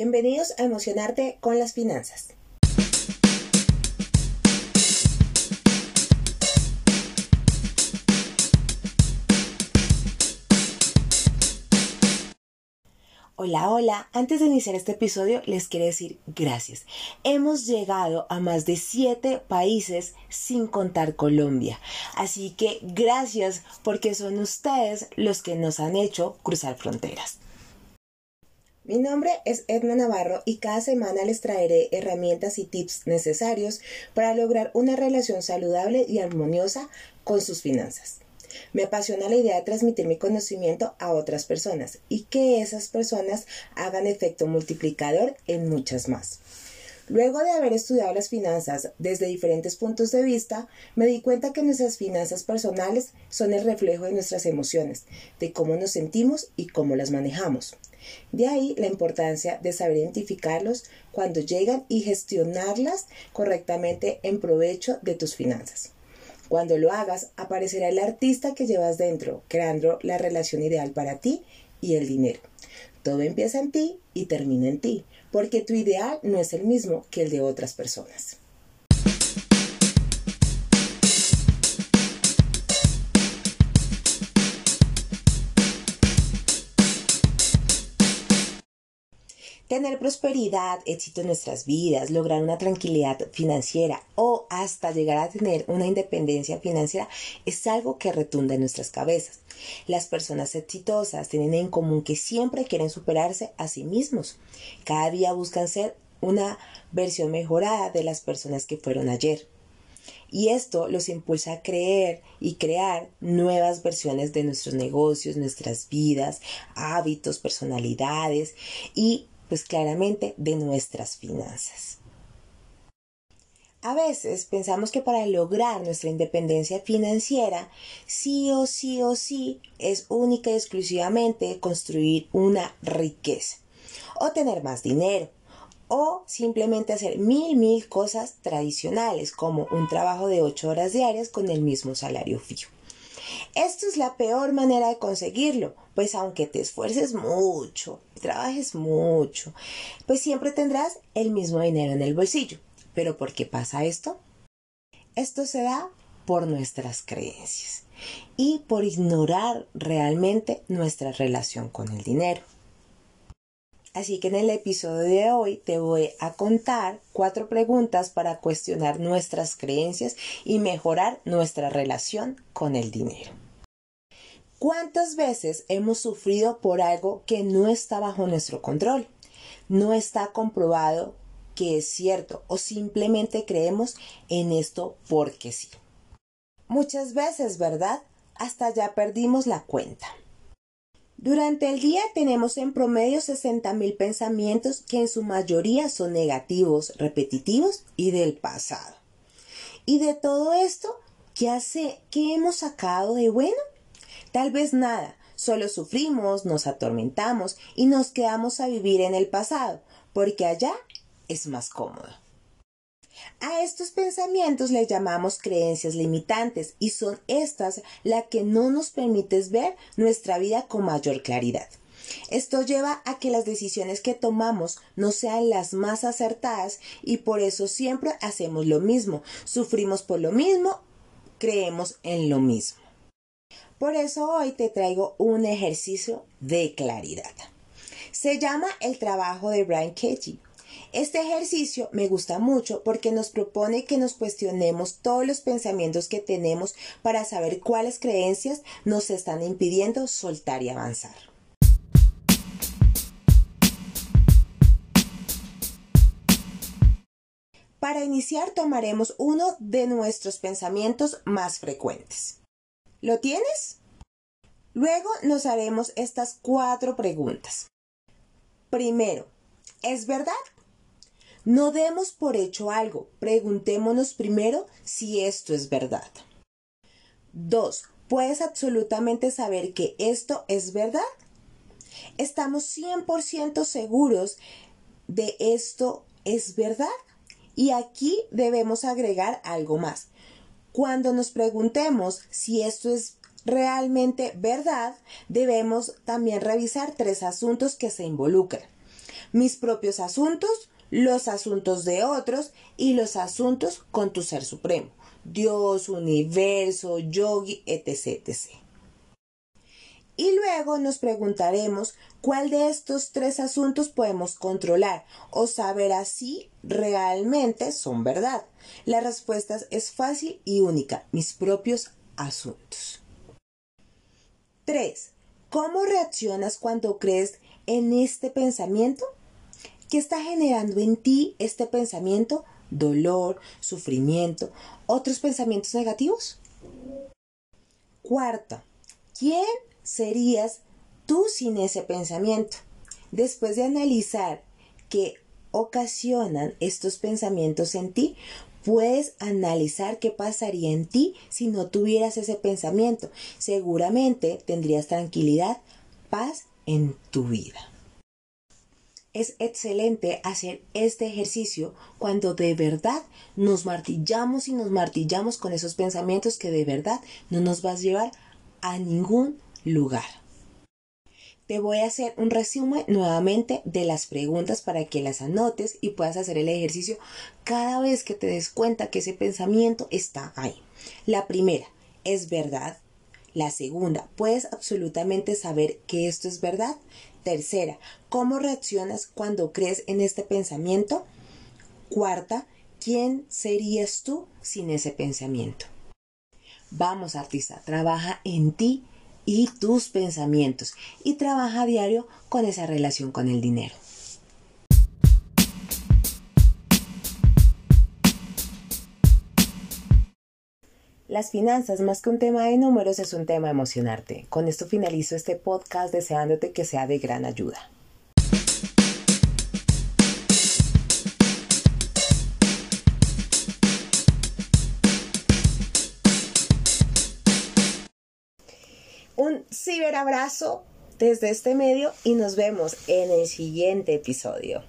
Bienvenidos a Emocionarte con las Finanzas. Hola, hola. Antes de iniciar este episodio les quiero decir gracias. Hemos llegado a más de 7 países sin contar Colombia. Así que gracias porque son ustedes los que nos han hecho cruzar fronteras. Mi nombre es Edna Navarro y cada semana les traeré herramientas y tips necesarios para lograr una relación saludable y armoniosa con sus finanzas. Me apasiona la idea de transmitir mi conocimiento a otras personas y que esas personas hagan efecto multiplicador en muchas más. Luego de haber estudiado las finanzas desde diferentes puntos de vista, me di cuenta que nuestras finanzas personales son el reflejo de nuestras emociones, de cómo nos sentimos y cómo las manejamos. De ahí la importancia de saber identificarlos cuando llegan y gestionarlas correctamente en provecho de tus finanzas. Cuando lo hagas, aparecerá el artista que llevas dentro, creando la relación ideal para ti y el dinero. Todo empieza en ti y termina en ti, porque tu ideal no es el mismo que el de otras personas. Tener prosperidad, éxito en nuestras vidas, lograr una tranquilidad financiera o hasta llegar a tener una independencia financiera es algo que retunda en nuestras cabezas. Las personas exitosas tienen en común que siempre quieren superarse a sí mismos. Cada día buscan ser una versión mejorada de las personas que fueron ayer. Y esto los impulsa a creer y crear nuevas versiones de nuestros negocios, nuestras vidas, hábitos, personalidades y pues claramente de nuestras finanzas. A veces pensamos que para lograr nuestra independencia financiera, sí o sí o sí es única y exclusivamente construir una riqueza, o tener más dinero, o simplemente hacer mil, mil cosas tradicionales, como un trabajo de ocho horas diarias con el mismo salario fijo. Esto es la peor manera de conseguirlo, pues aunque te esfuerces mucho, trabajes mucho, pues siempre tendrás el mismo dinero en el bolsillo. ¿Pero por qué pasa esto? Esto se da por nuestras creencias y por ignorar realmente nuestra relación con el dinero. Así que en el episodio de hoy te voy a contar cuatro preguntas para cuestionar nuestras creencias y mejorar nuestra relación con el dinero. ¿Cuántas veces hemos sufrido por algo que no está bajo nuestro control? No está comprobado que es cierto o simplemente creemos en esto porque sí. Muchas veces, ¿verdad? Hasta ya perdimos la cuenta. Durante el día tenemos en promedio 60.000 pensamientos que en su mayoría son negativos, repetitivos y del pasado. Y de todo esto, ¿qué hace? ¿Qué hemos sacado de bueno? Tal vez nada, solo sufrimos, nos atormentamos y nos quedamos a vivir en el pasado, porque allá es más cómodo. A estos pensamientos les llamamos creencias limitantes y son estas las que no nos permiten ver nuestra vida con mayor claridad. Esto lleva a que las decisiones que tomamos no sean las más acertadas y por eso siempre hacemos lo mismo, sufrimos por lo mismo, creemos en lo mismo. Por eso hoy te traigo un ejercicio de claridad. Se llama el trabajo de Brian Katie este ejercicio me gusta mucho porque nos propone que nos cuestionemos todos los pensamientos que tenemos para saber cuáles creencias nos están impidiendo soltar y avanzar. Para iniciar tomaremos uno de nuestros pensamientos más frecuentes. ¿Lo tienes? Luego nos haremos estas cuatro preguntas. Primero, ¿es verdad no demos por hecho algo, preguntémonos primero si esto es verdad. 2. ¿Puedes absolutamente saber que esto es verdad? ¿Estamos 100% seguros de esto es verdad? Y aquí debemos agregar algo más. Cuando nos preguntemos si esto es realmente verdad, debemos también revisar tres asuntos que se involucran. mis propios asuntos, los asuntos de otros y los asuntos con tu ser supremo, Dios, universo, yogi, etc. etc. Y luego nos preguntaremos cuál de estos tres asuntos podemos controlar o saber así realmente son verdad. La respuesta es fácil y única, mis propios asuntos. 3. ¿Cómo reaccionas cuando crees en este pensamiento? ¿Qué está generando en ti este pensamiento? Dolor, sufrimiento, otros pensamientos negativos. Cuarta, ¿quién serías tú sin ese pensamiento? Después de analizar qué ocasionan estos pensamientos en ti, puedes analizar qué pasaría en ti si no tuvieras ese pensamiento. Seguramente tendrías tranquilidad, paz en tu vida. Es excelente hacer este ejercicio cuando de verdad nos martillamos y nos martillamos con esos pensamientos que de verdad no nos vas a llevar a ningún lugar. Te voy a hacer un resumen nuevamente de las preguntas para que las anotes y puedas hacer el ejercicio cada vez que te des cuenta que ese pensamiento está ahí. La primera, ¿es verdad? La segunda, ¿puedes absolutamente saber que esto es verdad? Tercera, ¿cómo reaccionas cuando crees en este pensamiento? Cuarta, ¿quién serías tú sin ese pensamiento? Vamos, artista, trabaja en ti y tus pensamientos y trabaja a diario con esa relación con el dinero. Las finanzas, más que un tema de números, es un tema de emocionarte. Con esto finalizo este podcast deseándote que sea de gran ayuda. Ciberabrazo desde este medio y nos vemos en el siguiente episodio.